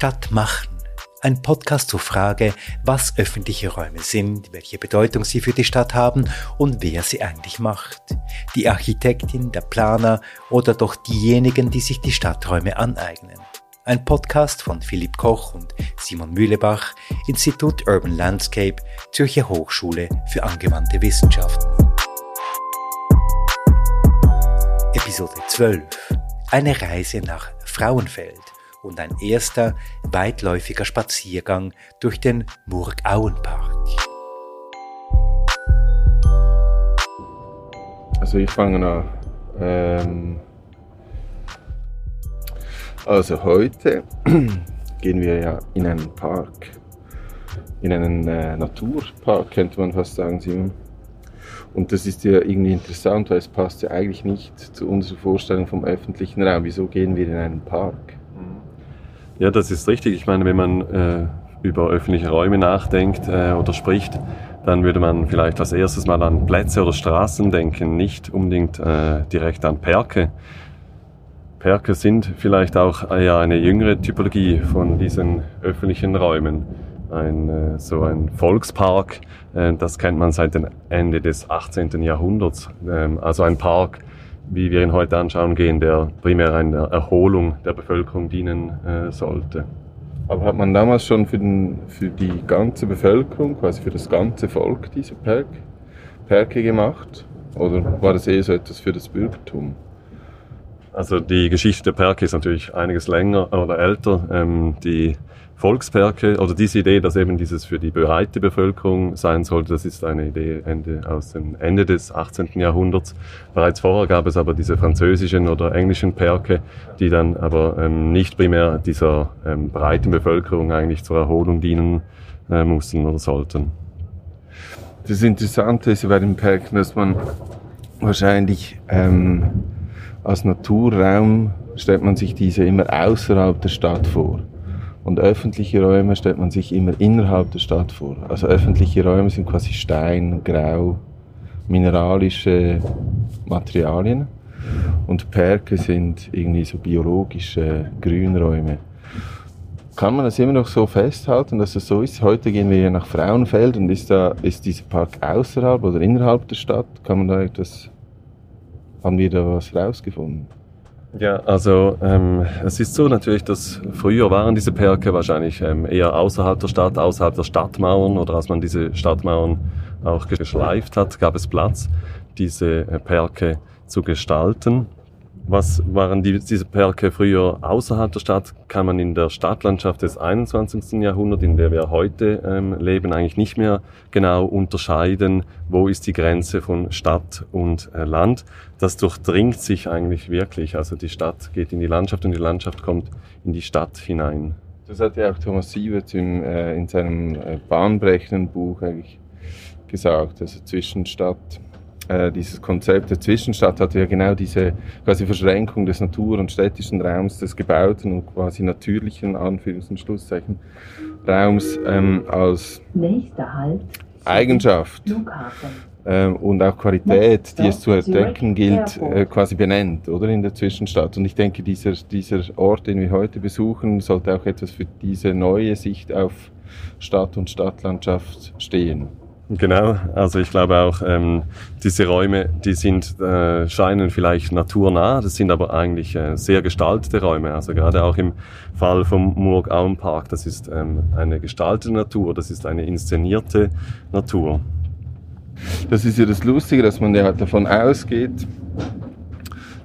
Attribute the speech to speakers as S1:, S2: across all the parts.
S1: Stadt machen. Ein Podcast zur Frage, was öffentliche Räume sind, welche Bedeutung sie für die Stadt haben und wer sie eigentlich macht. Die Architektin, der Planer oder doch diejenigen, die sich die Stadträume aneignen. Ein Podcast von Philipp Koch und Simon Mühlebach, Institut Urban Landscape, Zürcher Hochschule für angewandte Wissenschaften. Episode 12. Eine Reise nach Frauenfeld und ein erster weitläufiger Spaziergang durch den Murgauenpark.
S2: Also ich fange an. Ähm, also heute gehen wir ja in einen Park, in einen äh, Naturpark könnte man fast sagen, Simon. Und das ist ja irgendwie interessant, weil es passt ja eigentlich nicht zu unserer Vorstellung vom öffentlichen Raum. Wieso gehen wir in einen Park?
S3: Ja, das ist richtig. Ich meine, wenn man äh, über öffentliche Räume nachdenkt äh, oder spricht, dann würde man vielleicht als erstes mal an Plätze oder Straßen denken, nicht unbedingt äh, direkt an Perke. Perke sind vielleicht auch eher eine jüngere Typologie von diesen öffentlichen Räumen. Ein, äh, so ein Volkspark, äh, das kennt man seit dem Ende des 18. Jahrhunderts. Ähm, also ein Park, wie wir ihn heute anschauen gehen, der primär einer Erholung der Bevölkerung dienen äh, sollte.
S2: Aber hat man damals schon für, den, für, die ganze Bevölkerung, quasi für das ganze Volk diese Perk, Perke gemacht? Oder war das eher so etwas für das Bürgertum?
S3: Also die Geschichte der Perke ist natürlich einiges länger oder älter. Ähm, die Volksperke oder diese Idee, dass eben dieses für die breite Bevölkerung sein sollte, das ist eine Idee Ende, aus dem Ende des 18. Jahrhunderts. Bereits vorher gab es aber diese französischen oder englischen Perke, die dann aber ähm, nicht primär dieser ähm, breiten Bevölkerung eigentlich zur Erholung dienen äh, mussten oder sollten.
S2: Das Interessante ist bei den Perken, dass man wahrscheinlich ähm, als Naturraum stellt man sich diese immer außerhalb der Stadt vor. Und öffentliche Räume stellt man sich immer innerhalb der Stadt vor. Also öffentliche Räume sind quasi Stein, Grau, mineralische Materialien. Und Perke sind irgendwie so biologische Grünräume. Kann man das immer noch so festhalten, dass es so ist? Heute gehen wir ja nach Frauenfeld und ist, da, ist dieser Park außerhalb oder innerhalb der Stadt? Kann man da etwas, haben wir da was rausgefunden?
S3: Ja, also ähm, es ist so natürlich, dass früher waren diese Perke wahrscheinlich ähm, eher außerhalb der Stadt, außerhalb der Stadtmauern oder als man diese Stadtmauern auch geschleift hat, gab es Platz, diese äh, Perke zu gestalten. Was waren die, diese Perke früher außerhalb der Stadt, kann man in der Stadtlandschaft des 21. Jahrhunderts, in der wir heute ähm, leben, eigentlich nicht mehr genau unterscheiden, wo ist die Grenze von Stadt und äh, Land. Das durchdringt sich eigentlich wirklich. Also die Stadt geht in die Landschaft und die Landschaft kommt in die Stadt hinein.
S2: Das hat ja auch Thomas Sievert im, äh, in seinem äh, bahnbrechenden Buch eigentlich gesagt, also zwischen Stadt äh, dieses Konzept der Zwischenstadt hatte ja genau diese quasi Verschränkung des Natur- und städtischen Raums, des gebauten und quasi natürlichen, Anführungs- und Schlusszeichen, Raums ähm, als halt, Eigenschaft ähm, und auch Qualität, die es zu entdecken gilt, äh, quasi benennt, oder in der Zwischenstadt. Und ich denke, dieser, dieser Ort, den wir heute besuchen, sollte auch etwas für diese neue Sicht auf Stadt und Stadtlandschaft stehen.
S3: Genau, also ich glaube auch, ähm, diese Räume, die sind, äh, scheinen vielleicht naturnah, das sind aber eigentlich äh, sehr gestaltete Räume. Also gerade auch im Fall vom Murgauen Park, das ist ähm, eine gestaltete Natur, das ist eine inszenierte Natur.
S2: Das ist ja das Lustige, dass man ja davon ausgeht,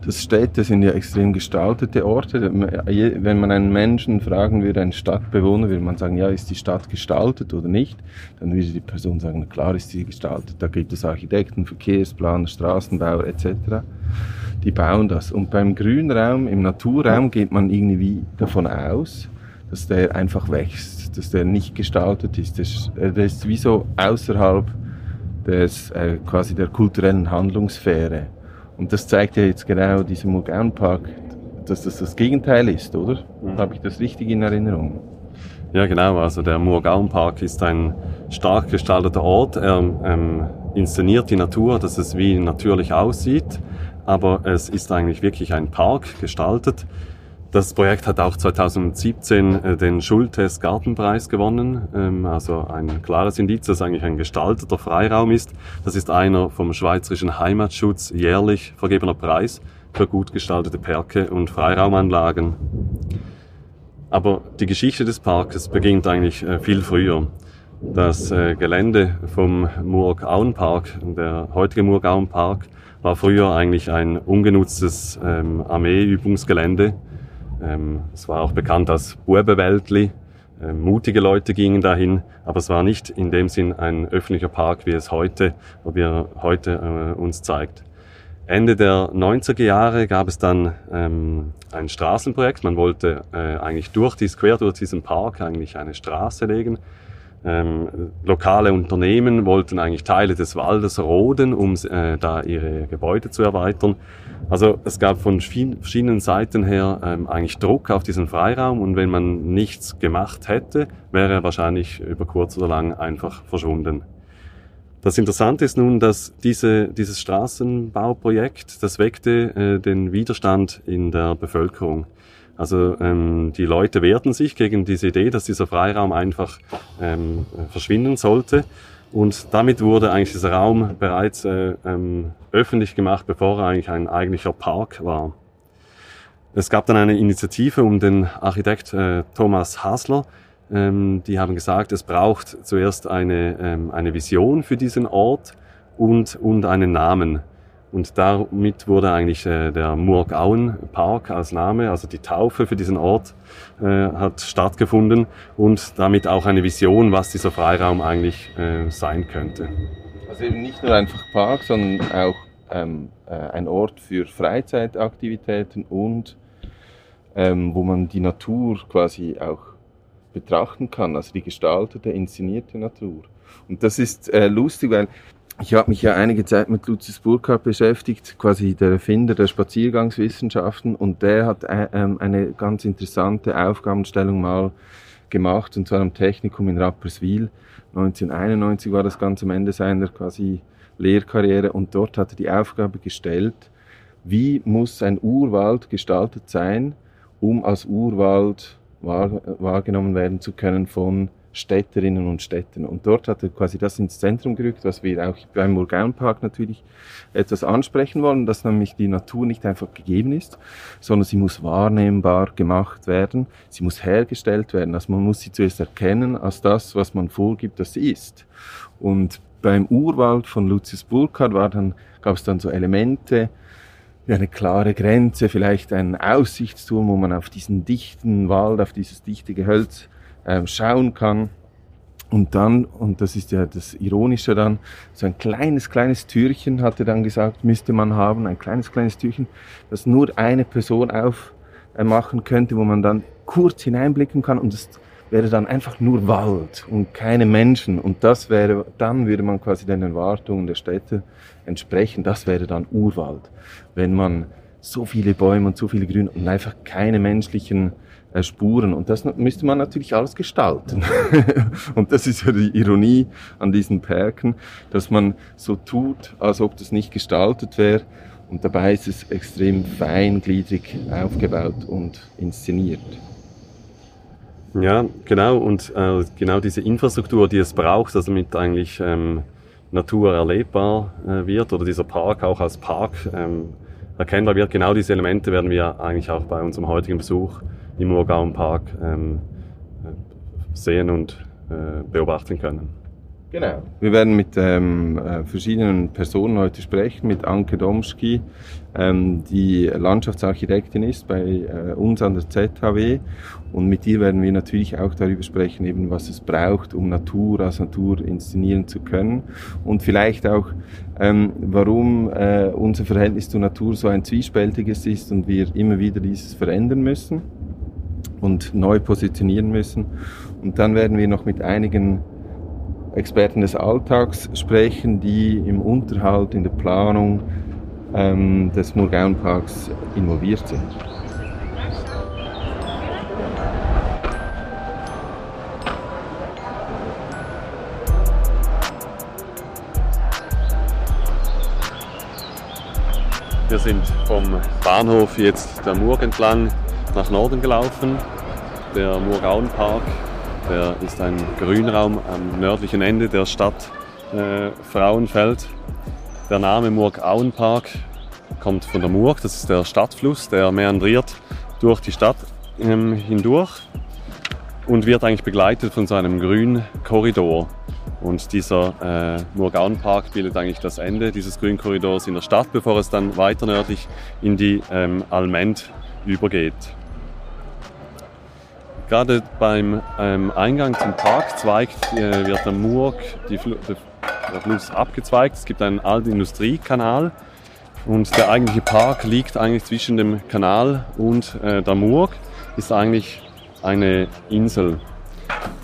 S2: das Städte sind ja extrem gestaltete Orte. Wenn man einen Menschen fragen würde, einen Stadtbewohner, würde man sagen, ja, ist die Stadt gestaltet oder nicht? Dann würde die Person sagen, klar ist sie gestaltet. Da gibt es Architekten, Verkehrsplaner, Straßenbauer etc. Die bauen das. Und beim Grünraum, im Naturraum geht man irgendwie davon aus, dass der einfach wächst, dass der nicht gestaltet ist. Der ist wie so außerhalb des, äh, quasi der kulturellen Handlungssphäre. Und das zeigt ja jetzt genau dieser Park, dass das das Gegenteil ist, oder? Mhm. Habe ich das richtig in Erinnerung?
S3: Ja, genau. Also der Park ist ein stark gestalteter Ort. Er ähm, inszeniert die Natur, dass es wie natürlich aussieht, aber es ist eigentlich wirklich ein Park gestaltet. Das Projekt hat auch 2017 äh, den Schultes Gartenpreis gewonnen. Ähm, also ein klares Indiz, dass eigentlich ein gestalteter Freiraum ist. Das ist einer vom Schweizerischen Heimatschutz jährlich vergebener Preis für gut gestaltete Perke und Freiraumanlagen. Aber die Geschichte des Parkes beginnt eigentlich äh, viel früher. Das äh, Gelände vom Murg-Auen-Park, der heutige Murg-Auen-Park, war früher eigentlich ein ungenutztes ähm, Armeeübungsgelände ähm, es war auch bekannt als Bubenwäldli. Ähm, mutige Leute gingen dahin, aber es war nicht in dem Sinn ein öffentlicher Park, wie es heute, wie er heute äh, uns zeigt. Ende der 90er Jahre gab es dann ähm, ein Straßenprojekt. Man wollte äh, eigentlich durch dies, quer durch diesen Park eigentlich eine Straße legen. Ähm, lokale Unternehmen wollten eigentlich Teile des Waldes roden, um äh, da ihre Gebäude zu erweitern. Also es gab von verschiedenen Seiten her ähm, eigentlich Druck auf diesen Freiraum und wenn man nichts gemacht hätte, wäre er wahrscheinlich über kurz oder lang einfach verschwunden. Das Interessante ist nun, dass diese, dieses Straßenbauprojekt, das weckte äh, den Widerstand in der Bevölkerung. Also ähm, die Leute wehrten sich gegen diese Idee, dass dieser Freiraum einfach ähm, verschwinden sollte. Und damit wurde eigentlich dieser Raum bereits äh, ähm, öffentlich gemacht, bevor er eigentlich ein eigentlicher Park war. Es gab dann eine Initiative um den Architekt äh, Thomas Hasler. Ähm, die haben gesagt, es braucht zuerst eine, ähm, eine Vision für diesen Ort und, und einen Namen. Und damit wurde eigentlich äh, der Murgauen Park als Name, also die Taufe für diesen Ort, äh, hat stattgefunden und damit auch eine Vision, was dieser Freiraum eigentlich äh, sein könnte.
S2: Also eben nicht nur einfach Park, sondern auch ähm, äh, ein Ort für Freizeitaktivitäten und ähm, wo man die Natur quasi auch betrachten kann, also die gestaltete, inszenierte Natur. Und das ist äh, lustig, weil ich habe mich ja einige Zeit mit Lucius Burkhardt beschäftigt, quasi der Erfinder der Spaziergangswissenschaften, und der hat äh, ähm, eine ganz interessante Aufgabenstellung mal gemacht, und zwar am Technikum in Rapperswil. 1991 war das ganz am Ende seiner quasi Lehrkarriere, und dort hat er die Aufgabe gestellt, wie muss ein Urwald gestaltet sein, um als Urwald wahr, wahrgenommen werden zu können von Städterinnen und Städten. Und dort hat er quasi das ins Zentrum gerückt, was wir auch beim Murgaonpark natürlich etwas ansprechen wollen, dass nämlich die Natur nicht einfach gegeben ist, sondern sie muss wahrnehmbar gemacht werden, sie muss hergestellt werden. Also man muss sie zuerst erkennen als das, was man vorgibt, dass sie ist. Und beim Urwald von Lucius Burkhardt war dann, gab es dann so Elemente, wie eine klare Grenze, vielleicht ein Aussichtsturm, wo man auf diesen dichten Wald, auf dieses dichte Gehölz ähm, schauen kann. Und dann, und das ist ja das Ironische dann, so ein kleines, kleines Türchen, hat er dann gesagt, müsste man haben, ein kleines, kleines Türchen, das nur eine Person aufmachen könnte, wo man dann kurz hineinblicken kann und es wäre dann einfach nur Wald und keine Menschen. Und das wäre, dann würde man quasi den Erwartungen der Städte entsprechen, das wäre dann Urwald. Wenn man so viele Bäume und so viele Grün und einfach keine menschlichen äh, Spuren. Und das müsste man natürlich alles gestalten. und das ist ja die Ironie an diesen Perken, dass man so tut, als ob das nicht gestaltet wäre. Und dabei ist es extrem feingliedrig aufgebaut und inszeniert.
S3: Ja, genau. Und äh, genau diese Infrastruktur, die es braucht, also mit eigentlich ähm, Natur erlebbar äh, wird oder dieser Park auch als Park ähm, erkennbar wird, genau diese Elemente werden wir eigentlich auch bei unserem heutigen Besuch im Urgauenpark ähm, sehen und äh, beobachten können.
S2: Genau. Wir werden mit ähm, äh, verschiedenen Personen heute sprechen, mit Anke Domski, ähm, die Landschaftsarchitektin ist bei äh, uns an der ZHW. Und mit ihr werden wir natürlich auch darüber sprechen, eben was es braucht, um Natur als Natur inszenieren zu können. Und vielleicht auch, ähm, warum äh, unser Verhältnis zur Natur so ein zwiespältiges ist und wir immer wieder dieses verändern müssen und neu positionieren müssen. Und dann werden wir noch mit einigen Experten des Alltags sprechen, die im Unterhalt, in der Planung ähm, des Murgaonparks involviert sind.
S3: Wir sind vom Bahnhof jetzt der Murg entlang nach Norden gelaufen. Der Murgauenpark, der ist ein Grünraum am nördlichen Ende der Stadt äh, Frauenfeld. Der Name Murgauenpark kommt von der Murg, das ist der Stadtfluss, der meandriert durch die Stadt ähm, hindurch und wird eigentlich begleitet von so einem Grünkorridor. Und dieser äh, Murgaunpark bildet eigentlich das Ende dieses Grünkorridors in der Stadt, bevor es dann weiter nördlich in die ähm, Alment übergeht. Gerade beim ähm, Eingang zum Park zweigt, äh, wird der Murg, die Fl der Fluss abgezweigt. Es gibt einen alten Industriekanal und der eigentliche Park liegt eigentlich zwischen dem Kanal und äh, der Murg, ist eigentlich eine Insel.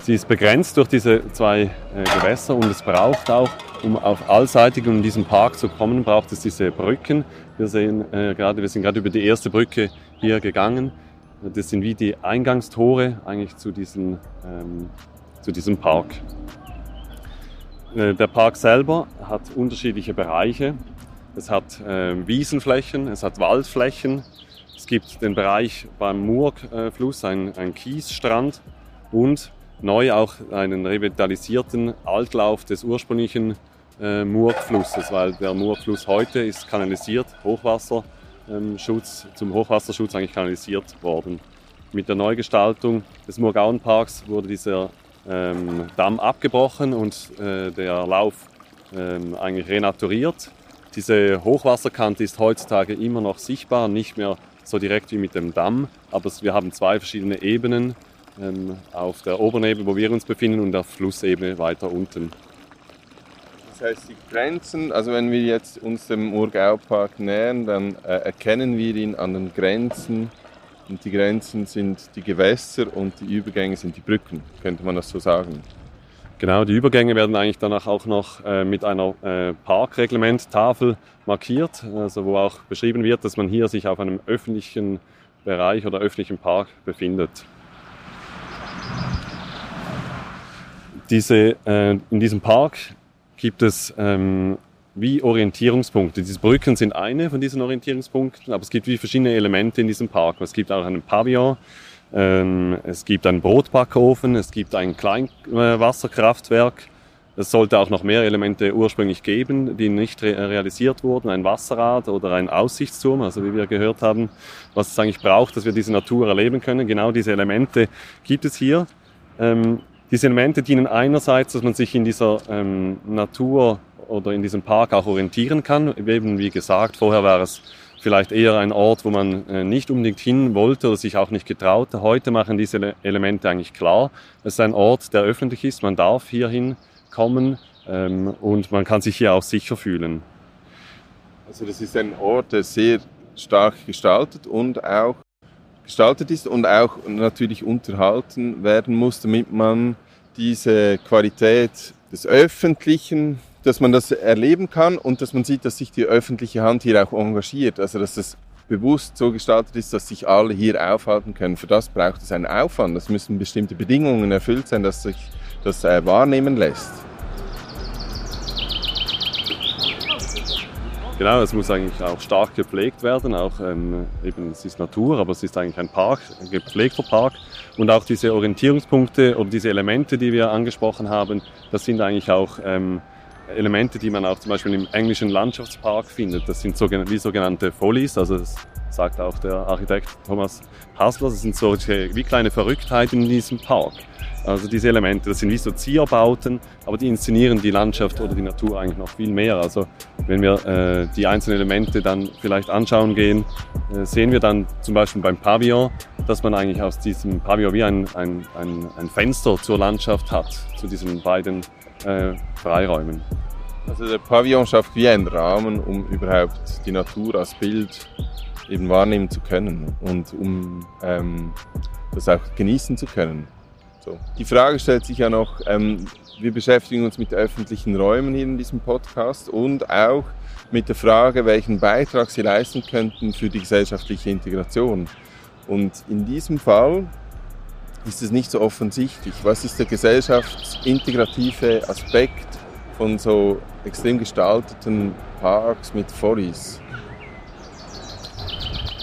S3: Sie ist begrenzt durch diese zwei äh, Gewässer und es braucht auch, um auf allseitig in diesen Park zu kommen, braucht es diese Brücken. Wir sehen äh, gerade, wir sind gerade über die erste Brücke hier gegangen. Das sind wie die Eingangstore eigentlich zu, diesen, ähm, zu diesem Park. Äh, der Park selber hat unterschiedliche Bereiche. Es hat äh, Wiesenflächen, es hat Waldflächen, es gibt den Bereich beim Murgfluss, ein, ein Kiesstrand und neu auch einen revitalisierten Altlauf des ursprünglichen äh, Murgflusses, weil der Murgfluss heute ist kanalisiert, Hochwasserschutz, ähm, zum Hochwasserschutz eigentlich kanalisiert worden. Mit der Neugestaltung des Murgauenparks wurde dieser ähm, Damm abgebrochen und äh, der Lauf ähm, eigentlich renaturiert. Diese Hochwasserkante ist heutzutage immer noch sichtbar, nicht mehr so direkt wie mit dem Damm, aber wir haben zwei verschiedene Ebenen ähm, auf der oberen Ebene, wo wir uns befinden, und der Flussebene weiter unten.
S2: Das heißt, die Grenzen, also wenn wir jetzt uns dem Urgau-Park nähern, dann äh, erkennen wir ihn an den Grenzen. Und die Grenzen sind die Gewässer und die Übergänge sind die Brücken, könnte man das so sagen.
S3: Genau, die Übergänge werden eigentlich danach auch noch äh, mit einer äh, Parkreglementtafel markiert, also wo auch beschrieben wird, dass man hier sich auf einem öffentlichen Bereich oder öffentlichen Park befindet. Diese, äh, in diesem Park gibt es ähm, wie Orientierungspunkte. Diese Brücken sind eine von diesen Orientierungspunkten, aber es gibt wie verschiedene Elemente in diesem Park. Es gibt auch einen Pavillon, ähm, es gibt einen Brotbackofen, es gibt ein Kleinwasserkraftwerk. Es sollte auch noch mehr Elemente ursprünglich geben, die nicht re realisiert wurden. Ein Wasserrad oder ein Aussichtsturm, also wie wir gehört haben, was es eigentlich braucht, dass wir diese Natur erleben können. Genau diese Elemente gibt es hier. Ähm, diese Elemente dienen einerseits, dass man sich in dieser ähm, Natur oder in diesem Park auch orientieren kann. Eben wie gesagt, vorher war es vielleicht eher ein Ort, wo man äh, nicht unbedingt hin wollte oder sich auch nicht getraute. Heute machen diese Elemente eigentlich klar. Es ist ein Ort, der öffentlich ist. Man darf hierhin kommen ähm, und man kann sich hier auch sicher fühlen.
S2: Also das ist ein Ort, der sehr stark gestaltet und auch gestaltet ist und auch natürlich unterhalten werden muss, damit man diese Qualität des Öffentlichen, dass man das erleben kann und dass man sieht, dass sich die öffentliche Hand hier auch engagiert. Also dass es bewusst so gestaltet ist, dass sich alle hier aufhalten können. Für das braucht es einen Aufwand. Es müssen bestimmte Bedingungen erfüllt sein, dass sich das äh, wahrnehmen lässt.
S3: Genau, es muss eigentlich auch stark gepflegt werden. Auch ähm, eben, es ist Natur, aber es ist eigentlich ein Park, ein gepflegter Park. Und auch diese Orientierungspunkte oder diese Elemente, die wir angesprochen haben, das sind eigentlich auch ähm, Elemente, die man auch zum Beispiel im englischen Landschaftspark findet. Das sind wie sogenannte Follies, also das sagt auch der Architekt Thomas Hasler, das sind solche wie kleine Verrücktheiten in diesem Park. Also diese Elemente, das sind wie so Zierbauten, aber die inszenieren die Landschaft oder die Natur eigentlich noch viel mehr. Also wenn wir äh, die einzelnen Elemente dann vielleicht anschauen gehen, äh, sehen wir dann zum Beispiel beim Pavillon, dass man eigentlich aus diesem Pavillon wie ein, ein, ein, ein Fenster zur Landschaft hat, zu diesen beiden äh, Freiräumen.
S2: Also der Pavillon schafft wie einen Rahmen, um überhaupt die Natur als Bild eben wahrnehmen zu können und um ähm, das auch genießen zu können. So. Die Frage stellt sich ja noch, ähm, wir beschäftigen uns mit öffentlichen Räumen hier in diesem Podcast und auch mit der Frage, welchen Beitrag sie leisten könnten für die gesellschaftliche Integration. Und in diesem Fall ist es nicht so offensichtlich. Was ist der gesellschaftsintegrative Aspekt von so extrem gestalteten Parks mit Follies?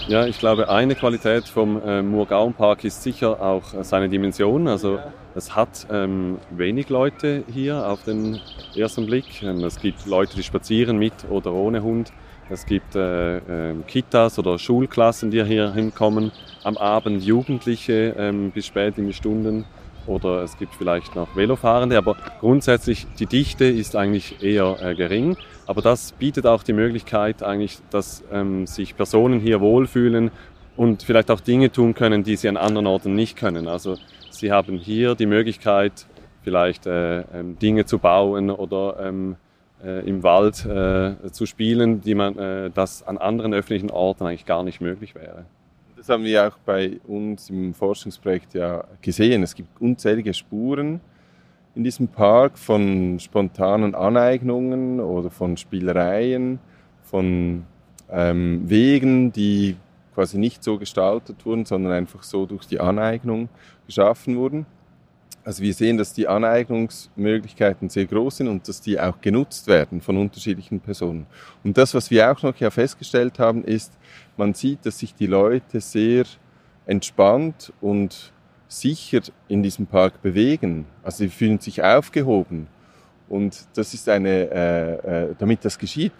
S3: Ja, ich glaube, eine Qualität vom äh, Murgaon-Park ist sicher auch äh, seine Dimension. Also es hat ähm, wenig Leute hier auf den ersten Blick. Ähm, es gibt Leute, die spazieren mit oder ohne Hund. Es gibt äh, äh, Kitas oder Schulklassen, die hier hinkommen. Am Abend Jugendliche ähm, bis spät in die Stunden. Oder es gibt vielleicht noch Velofahrende. Aber grundsätzlich die Dichte ist eigentlich eher äh, gering. Aber das bietet auch die Möglichkeit eigentlich, dass ähm, sich Personen hier wohlfühlen und vielleicht auch Dinge tun können, die sie an anderen Orten nicht können. Also sie haben hier die Möglichkeit, vielleicht äh, ähm, Dinge zu bauen oder ähm, äh, im Wald äh, zu spielen, die man, äh, das an anderen öffentlichen Orten eigentlich gar nicht möglich wäre.
S2: Das haben wir auch bei uns im Forschungsprojekt ja gesehen. Es gibt unzählige Spuren in diesem Park von spontanen Aneignungen oder von Spielereien, von ähm, Wegen, die quasi nicht so gestaltet wurden, sondern einfach so durch die Aneignung geschaffen wurden. Also wir sehen, dass die Aneignungsmöglichkeiten sehr groß sind und dass die auch genutzt werden von unterschiedlichen Personen. Und das, was wir auch noch ja festgestellt haben, ist, man sieht, dass sich die Leute sehr entspannt und sicher in diesem Park bewegen. Also sie fühlen sich aufgehoben. Und das ist eine, äh, äh, damit das geschieht,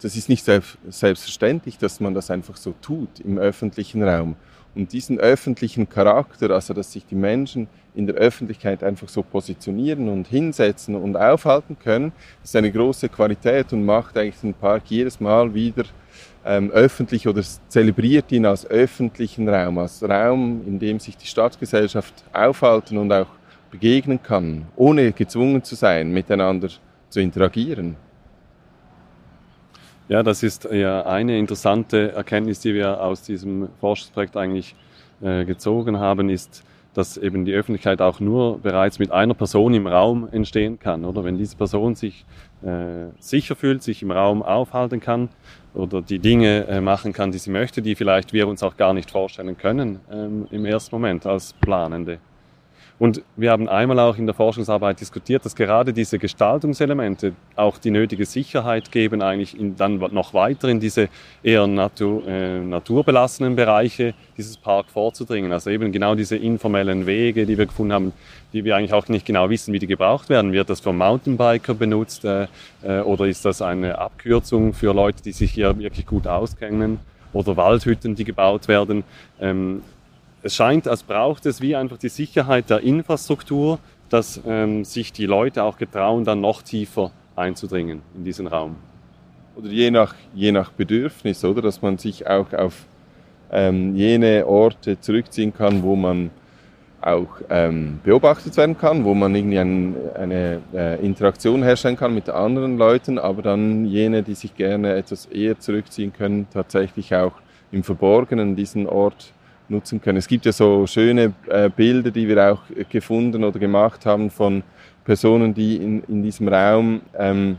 S2: das ist nicht selbstverständlich, dass man das einfach so tut im öffentlichen Raum. Und diesen öffentlichen Charakter, also dass sich die Menschen in der Öffentlichkeit einfach so positionieren und hinsetzen und aufhalten können, ist eine große Qualität und macht eigentlich den Park jedes Mal wieder ähm, öffentlich oder zelebriert ihn als öffentlichen Raum, als Raum, in dem sich die Stadtgesellschaft aufhalten und auch begegnen kann, ohne gezwungen zu sein, miteinander zu interagieren.
S3: Ja, das ist ja eine interessante Erkenntnis, die wir aus diesem Forschungsprojekt eigentlich äh, gezogen haben, ist, dass eben die Öffentlichkeit auch nur bereits mit einer Person im Raum entstehen kann, oder? Wenn diese Person sich äh, sicher fühlt, sich im Raum aufhalten kann oder die Dinge äh, machen kann, die sie möchte, die vielleicht wir uns auch gar nicht vorstellen können ähm, im ersten Moment als Planende. Und wir haben einmal auch in der Forschungsarbeit diskutiert, dass gerade diese Gestaltungselemente auch die nötige Sicherheit geben, eigentlich in, dann noch weiter in diese eher natur, äh, naturbelassenen Bereiche dieses Park vorzudringen. Also eben genau diese informellen Wege, die wir gefunden haben, die wir eigentlich auch nicht genau wissen, wie die gebraucht werden. Wird das vom Mountainbiker benutzt äh, äh, oder ist das eine Abkürzung für Leute, die sich hier wirklich gut auskennen? Oder Waldhütten, die gebaut werden. Ähm, es scheint, als braucht es wie einfach die Sicherheit der Infrastruktur, dass ähm, sich die Leute auch getrauen, dann noch tiefer einzudringen in diesen Raum.
S2: Oder je nach, je nach Bedürfnis, oder? Dass man sich auch auf ähm, jene Orte zurückziehen kann, wo man auch ähm, beobachtet werden kann, wo man irgendwie ein, eine äh, Interaktion herstellen kann mit anderen Leuten, aber dann jene, die sich gerne etwas eher zurückziehen können, tatsächlich auch im Verborgenen diesen Ort nutzen können. Es gibt ja so schöne äh, Bilder, die wir auch gefunden oder gemacht haben von Personen, die in, in diesem Raum ähm,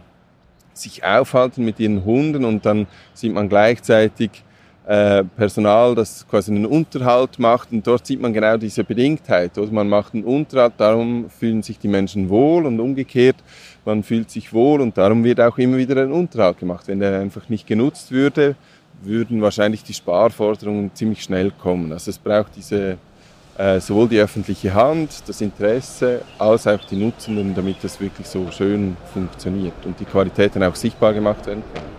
S2: sich aufhalten mit ihren Hunden und dann sieht man gleichzeitig äh, Personal, das quasi einen Unterhalt macht und dort sieht man genau diese Bedingtheit. Oder man macht einen Unterhalt, darum fühlen sich die Menschen wohl und umgekehrt, man fühlt sich wohl und darum wird auch immer wieder ein Unterhalt gemacht. Wenn der einfach nicht genutzt würde, würden wahrscheinlich die Sparforderungen ziemlich schnell kommen. Also es braucht diese, äh, sowohl die öffentliche Hand, das Interesse, als auch die Nutzenden, damit das wirklich so schön funktioniert und die Qualitäten auch sichtbar gemacht werden können.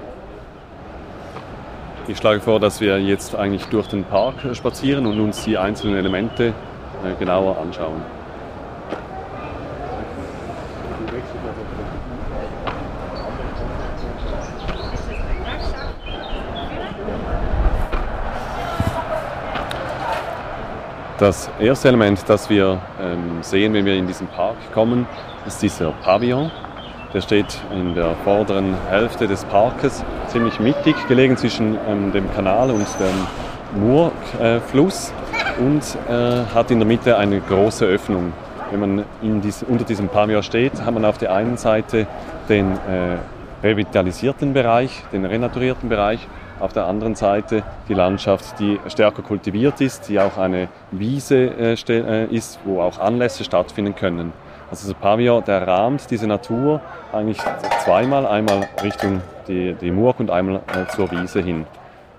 S3: Ich schlage vor, dass wir jetzt eigentlich durch den Park spazieren und uns die einzelnen Elemente äh, genauer anschauen. Das erste Element, das wir ähm, sehen, wenn wir in diesen Park kommen, ist dieser Pavillon. Der steht in der vorderen Hälfte des Parkes, ziemlich mittig, gelegen zwischen ähm, dem Kanal und dem Murfluss und äh, hat in der Mitte eine große Öffnung. Wenn man dies, unter diesem Pavillon steht, hat man auf der einen Seite den äh, revitalisierten Bereich, den renaturierten Bereich auf der anderen Seite die Landschaft, die stärker kultiviert ist, die auch eine Wiese äh, äh, ist, wo auch Anlässe stattfinden können. Also das Pavillon, der rahmt diese Natur eigentlich zweimal, einmal Richtung die, die Murg und einmal äh, zur Wiese hin.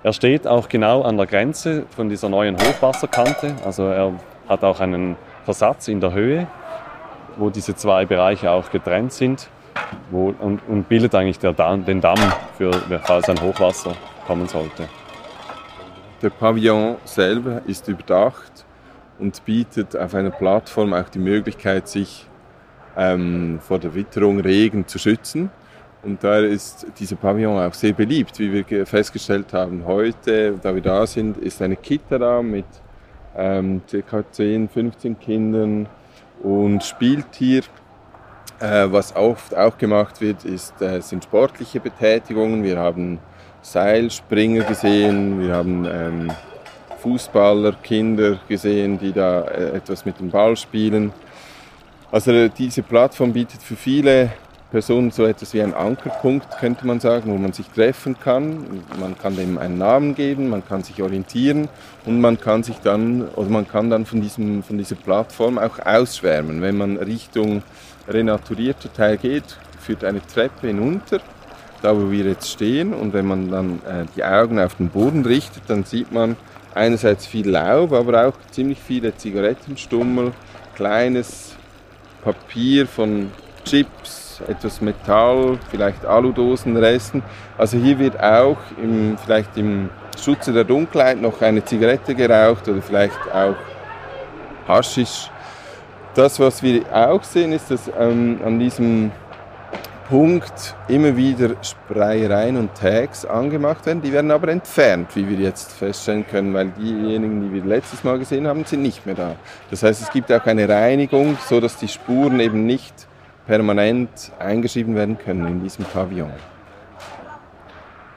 S3: Er steht auch genau an der Grenze von dieser neuen Hochwasserkante. Also er hat auch einen Versatz in der Höhe, wo diese zwei Bereiche auch getrennt sind wo, und, und, bildet eigentlich Damm, den Damm, für, falls ein Hochwasser kommen sollte.
S2: Der Pavillon selber ist überdacht und bietet auf einer Plattform auch die Möglichkeit, sich ähm, vor der Witterung, Regen zu schützen. Und daher ist dieser Pavillon auch sehr beliebt. Wie wir festgestellt haben heute, da wir da sind, ist eine Kita da mit ähm, ca. 10, 15 Kindern und spielt hier. Äh, was oft auch gemacht wird, ist, äh, sind sportliche Betätigungen. Wir haben Seilspringer gesehen, wir haben ähm, Fußballer, Kinder gesehen, die da äh, etwas mit dem Ball spielen. Also diese Plattform bietet für viele Personen so etwas wie einen Ankerpunkt, könnte man sagen, wo man sich treffen kann. Man kann dem einen Namen geben, man kann sich orientieren und man kann sich dann oder man kann dann von, diesem, von dieser Plattform auch ausschwärmen. Wenn man Richtung renaturierter Teil geht, führt eine Treppe hinunter, da wo wir jetzt stehen und wenn man dann äh, die Augen auf den Boden richtet, dann sieht man einerseits viel Laub, aber auch ziemlich viele Zigarettenstummel, kleines Papier von Chips, etwas Metall, vielleicht Aludosenresten. Also hier wird auch im, vielleicht im Schutze der Dunkelheit noch eine Zigarette geraucht oder vielleicht auch Haschisch. Das, was wir auch sehen, ist, dass ähm, an diesem Punkt immer wieder Sprayereien und Tags angemacht werden. Die werden aber entfernt, wie wir jetzt feststellen können, weil diejenigen, die wir letztes Mal gesehen haben, sind nicht mehr da. Das heißt, es gibt auch eine Reinigung, so dass die Spuren eben nicht permanent eingeschrieben werden können in diesem Pavillon.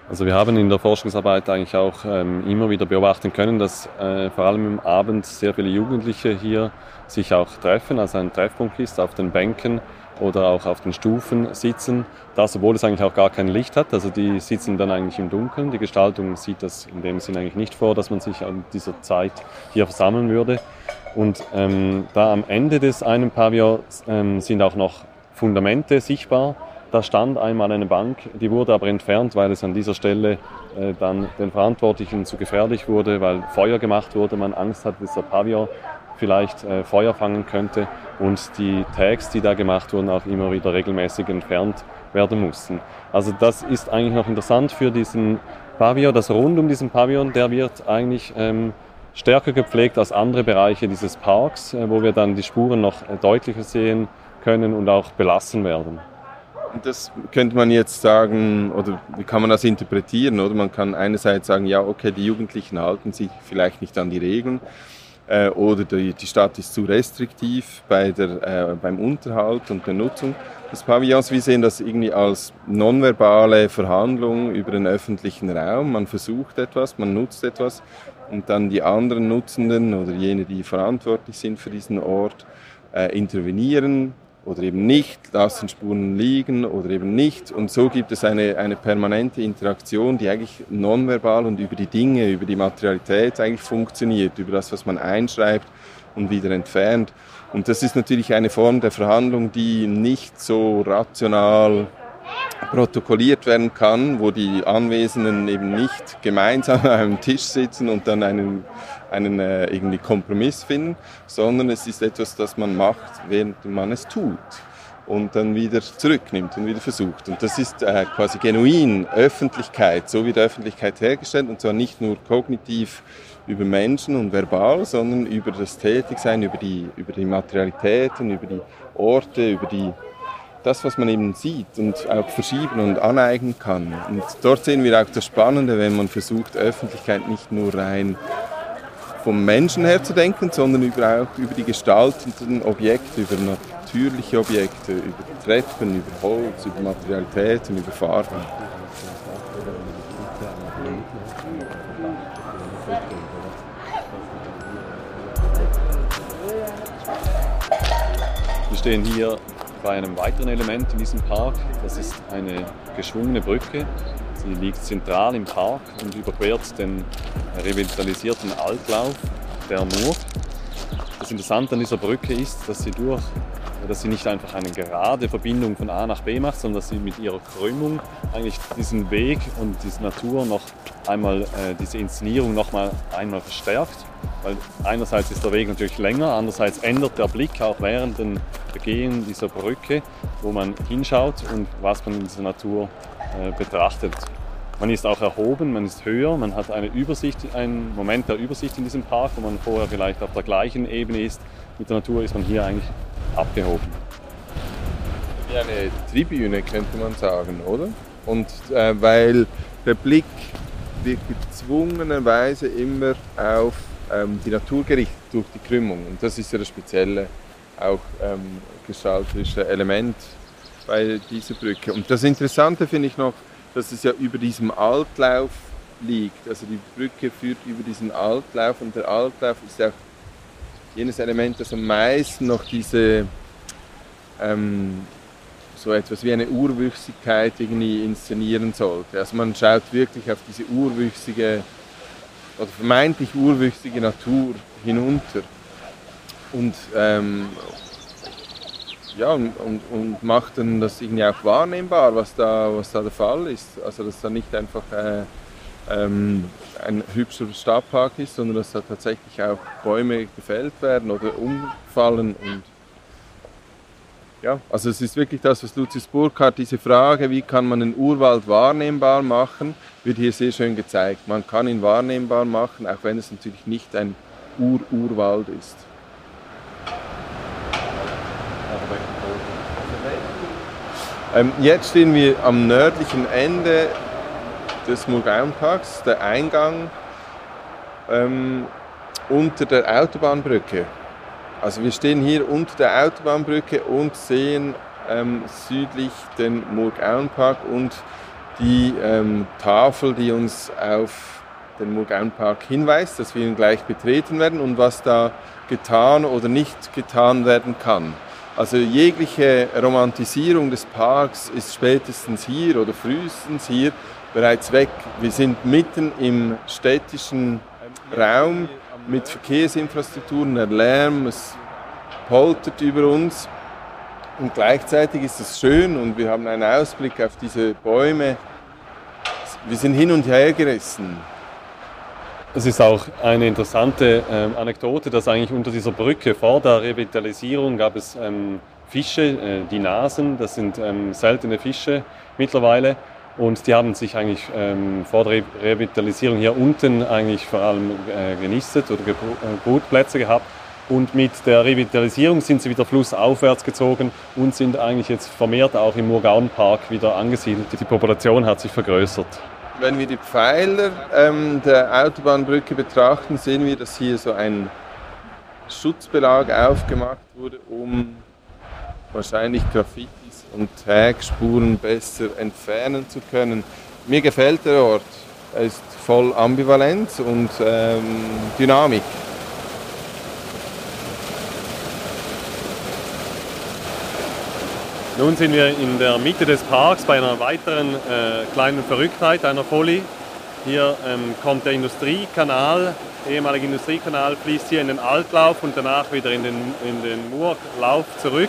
S3: Also wir haben in der Forschungsarbeit eigentlich auch ähm, immer wieder beobachten können, dass äh, vor allem im Abend sehr viele Jugendliche hier sich auch treffen, also ein Treffpunkt ist auf den Bänken oder auch auf den Stufen sitzen, das obwohl es eigentlich auch gar kein Licht hat. Also die sitzen dann eigentlich im Dunkeln. Die Gestaltung sieht das in dem Sinn eigentlich nicht vor, dass man sich an dieser Zeit hier versammeln würde. Und ähm, da am Ende des einen Pavillons ähm, sind auch noch Fundamente sichtbar. Da stand einmal eine Bank, die wurde aber entfernt, weil es an dieser Stelle äh, dann den Verantwortlichen zu gefährlich wurde, weil Feuer gemacht wurde, man Angst hat, dass der Pavillon vielleicht äh, Feuer fangen könnte und die Tags, die da gemacht wurden, auch immer wieder regelmäßig entfernt werden mussten. Also das ist eigentlich noch interessant für diesen Pavillon. Das Rund um diesen Pavillon, der wird eigentlich ähm, stärker gepflegt als andere Bereiche dieses Parks, äh, wo wir dann die Spuren noch äh, deutlicher sehen können und auch belassen werden.
S2: Das könnte man jetzt sagen, oder wie kann man das interpretieren? Oder man kann einerseits sagen, ja, okay, die Jugendlichen halten sich vielleicht nicht an die Regeln äh, oder die, die, Stadt ist zu restriktiv bei der, äh, beim Unterhalt und der Nutzung des Pavillons. Wir sehen das irgendwie als nonverbale Verhandlung über den öffentlichen Raum. Man versucht etwas, man nutzt etwas und dann die anderen Nutzenden oder jene, die verantwortlich sind für diesen Ort, äh, intervenieren, oder eben nicht, lassen Spuren liegen oder eben nicht. Und so gibt es eine, eine permanente Interaktion, die eigentlich nonverbal und über die Dinge, über die Materialität eigentlich funktioniert, über das, was man einschreibt und wieder entfernt. Und das ist natürlich eine Form der Verhandlung, die nicht so rational protokolliert werden kann, wo die Anwesenden eben nicht gemeinsam an einem Tisch sitzen und dann einen einen äh, irgendwie Kompromiss finden, sondern es ist etwas, das man macht, während man es tut und dann wieder zurücknimmt und wieder versucht. Und das ist äh, quasi genuin Öffentlichkeit, so wird Öffentlichkeit hergestellt und zwar nicht nur kognitiv über Menschen und verbal, sondern über das Tätigsein, über die, über die Materialitäten, über die Orte, über die, das, was man eben sieht und auch verschieben und aneignen kann. Und dort sehen wir auch das Spannende, wenn man versucht, Öffentlichkeit nicht nur rein vom Menschen her zu denken, sondern über, auch über die gestaltenden Objekte, über natürliche Objekte, über Treppen, über Holz, über Materialitäten, über Farben.
S3: Wir stehen hier bei einem weiteren Element in diesem Park. Das ist eine geschwungene Brücke, Sie liegt zentral im Park und überquert den revitalisierten Altlauf der Mur. Das Interessante an dieser Brücke ist, dass sie durch dass sie nicht einfach eine gerade Verbindung von A nach B macht, sondern dass sie mit ihrer Krümmung eigentlich diesen Weg und diese Natur noch einmal, äh, diese Inszenierung noch mal einmal verstärkt. Weil einerseits ist der Weg natürlich länger, andererseits ändert der Blick auch während dem Begehen dieser Brücke, wo man hinschaut und was man in dieser Natur betrachtet. Man ist auch erhoben, man ist höher, man hat eine Übersicht, einen Moment der Übersicht in diesem Park, wo man vorher vielleicht auf der gleichen Ebene ist. Mit der Natur ist man hier eigentlich abgehoben.
S2: Wie eine Tribüne könnte man sagen, oder? Und äh, weil der Blick wird gezwungenerweise immer auf ähm, die Natur gerichtet durch die Krümmung. Und das ist ja das spezielle, auch ähm, gestalterische Element bei dieser Brücke. Und das Interessante finde ich noch, dass es ja über diesem Altlauf liegt. Also die Brücke führt über diesen Altlauf und der Altlauf ist auch jenes Element, das am meisten noch diese ähm, so etwas wie eine Urwüchsigkeit irgendwie inszenieren sollte. Also man schaut wirklich auf diese urwüchsige oder vermeintlich urwüchsige Natur hinunter und ähm, ja, und, und, macht dann das irgendwie auch wahrnehmbar, was da, was da der Fall ist. Also dass da nicht einfach äh, ähm, ein hübscher Stadtpark ist, sondern dass da tatsächlich auch Bäume gefällt werden oder umfallen und ja, also es ist wirklich das, was Lucius Burkhardt, diese Frage, wie kann man den Urwald wahrnehmbar machen, wird hier sehr schön gezeigt. Man kann ihn wahrnehmbar machen, auch wenn es natürlich nicht ein Ur-Urwald ist. Ähm, jetzt stehen wir am nördlichen Ende des Murgaonparks, der Eingang ähm, unter der Autobahnbrücke. Also wir stehen hier unter der Autobahnbrücke und sehen ähm, südlich den Murgaonpark und die ähm, Tafel, die uns auf den Murgaonpark hinweist, dass wir ihn gleich betreten werden und was da getan oder nicht getan werden kann. Also jegliche Romantisierung des Parks ist spätestens hier oder frühestens hier bereits weg. Wir sind mitten im städtischen Raum mit Verkehrsinfrastrukturen, der Lärm, es poltert über uns und gleichzeitig ist es schön und wir haben einen Ausblick auf diese Bäume. Wir sind hin und her gerissen.
S3: Es ist auch eine interessante ähm, Anekdote, dass eigentlich unter dieser Brücke vor der Revitalisierung gab es ähm, Fische, äh, die Nasen, das sind ähm, seltene Fische mittlerweile. Und die haben sich eigentlich ähm, vor der Re Revitalisierung hier unten eigentlich vor allem äh, genistet oder äh, Brutplätze gehabt. Und mit der Revitalisierung sind sie wieder flussaufwärts gezogen und sind eigentlich jetzt vermehrt auch im Murgaonpark wieder angesiedelt. Die Population hat sich vergrößert.
S2: Wenn wir die Pfeiler ähm, der Autobahnbrücke betrachten, sehen wir, dass hier so ein Schutzbelag aufgemacht wurde, um wahrscheinlich Graffitis und Tagspuren besser entfernen zu können. Mir gefällt der Ort. Er ist voll Ambivalenz und ähm, Dynamik.
S3: Nun sind wir in der Mitte des Parks bei einer weiteren äh, kleinen Verrücktheit, einer Folie. Hier ähm, kommt der Industriekanal, ehemaliger Industriekanal, fließt hier in den Altlauf und danach wieder in den, in den Murlauf zurück.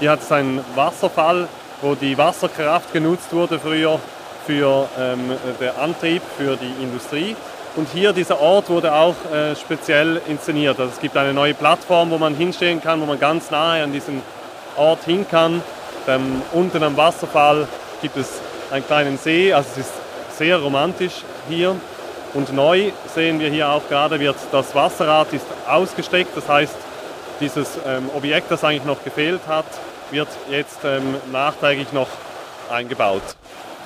S3: Hier hat es einen Wasserfall, wo die Wasserkraft genutzt wurde früher für ähm, den Antrieb für die Industrie. Und hier, dieser Ort wurde auch äh, speziell inszeniert. Also es gibt eine neue Plattform, wo man hinstehen kann, wo man ganz nahe an diesen Ort hin kann. Ähm, unten am Wasserfall gibt es einen kleinen See, also es ist sehr romantisch hier. Und neu sehen wir hier auch gerade, wird das Wasserrad ist ausgesteckt, das heißt, dieses ähm, Objekt, das eigentlich noch gefehlt hat, wird jetzt ähm, nachträglich noch eingebaut.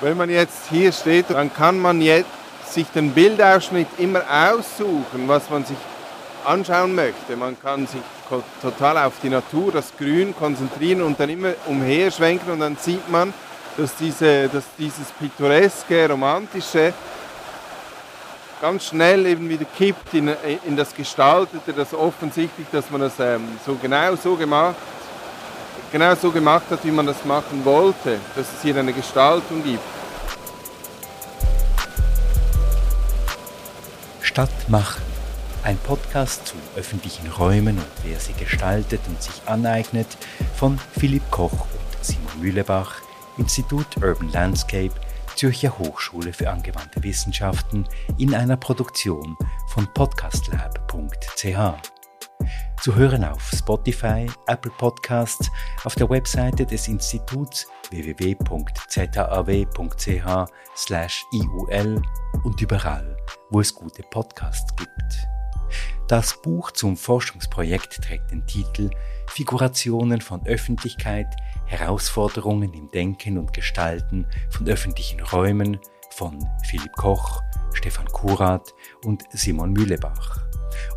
S2: Wenn man jetzt hier steht, dann kann man jetzt sich den Bildausschnitt immer aussuchen, was man sich anschauen möchte. Man kann sich total auf die Natur, das Grün konzentrieren und dann immer umherschwenken und dann sieht man, dass, diese, dass dieses pittoreske, romantische ganz schnell eben wieder kippt in, in das Gestaltete, das offensichtlich, dass man das ähm, so genau so gemacht genau so gemacht hat, wie man das machen wollte, dass es hier eine Gestaltung gibt.
S1: Stadt machen Ein Podcast zu öffentlichen Räumen und wer sie gestaltet und sich aneignet von Philipp Koch und Simon Mühlebach, Institut Urban Landscape, Zürcher Hochschule für angewandte Wissenschaften in einer Produktion von podcastlab.ch. Zu hören auf Spotify, Apple Podcasts, auf der Webseite des Instituts www.zaw.ch/iul und überall, wo es gute Podcasts gibt. Das Buch zum Forschungsprojekt trägt den Titel Figurationen von Öffentlichkeit, Herausforderungen im Denken und Gestalten von öffentlichen Räumen von Philipp Koch, Stefan Kurat und Simon Mühlebach.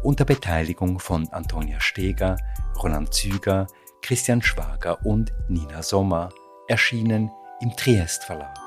S1: Unter Beteiligung von Antonia Steger, Roland Züger, Christian Schwager und Nina Sommer, erschienen im Triest Verlag.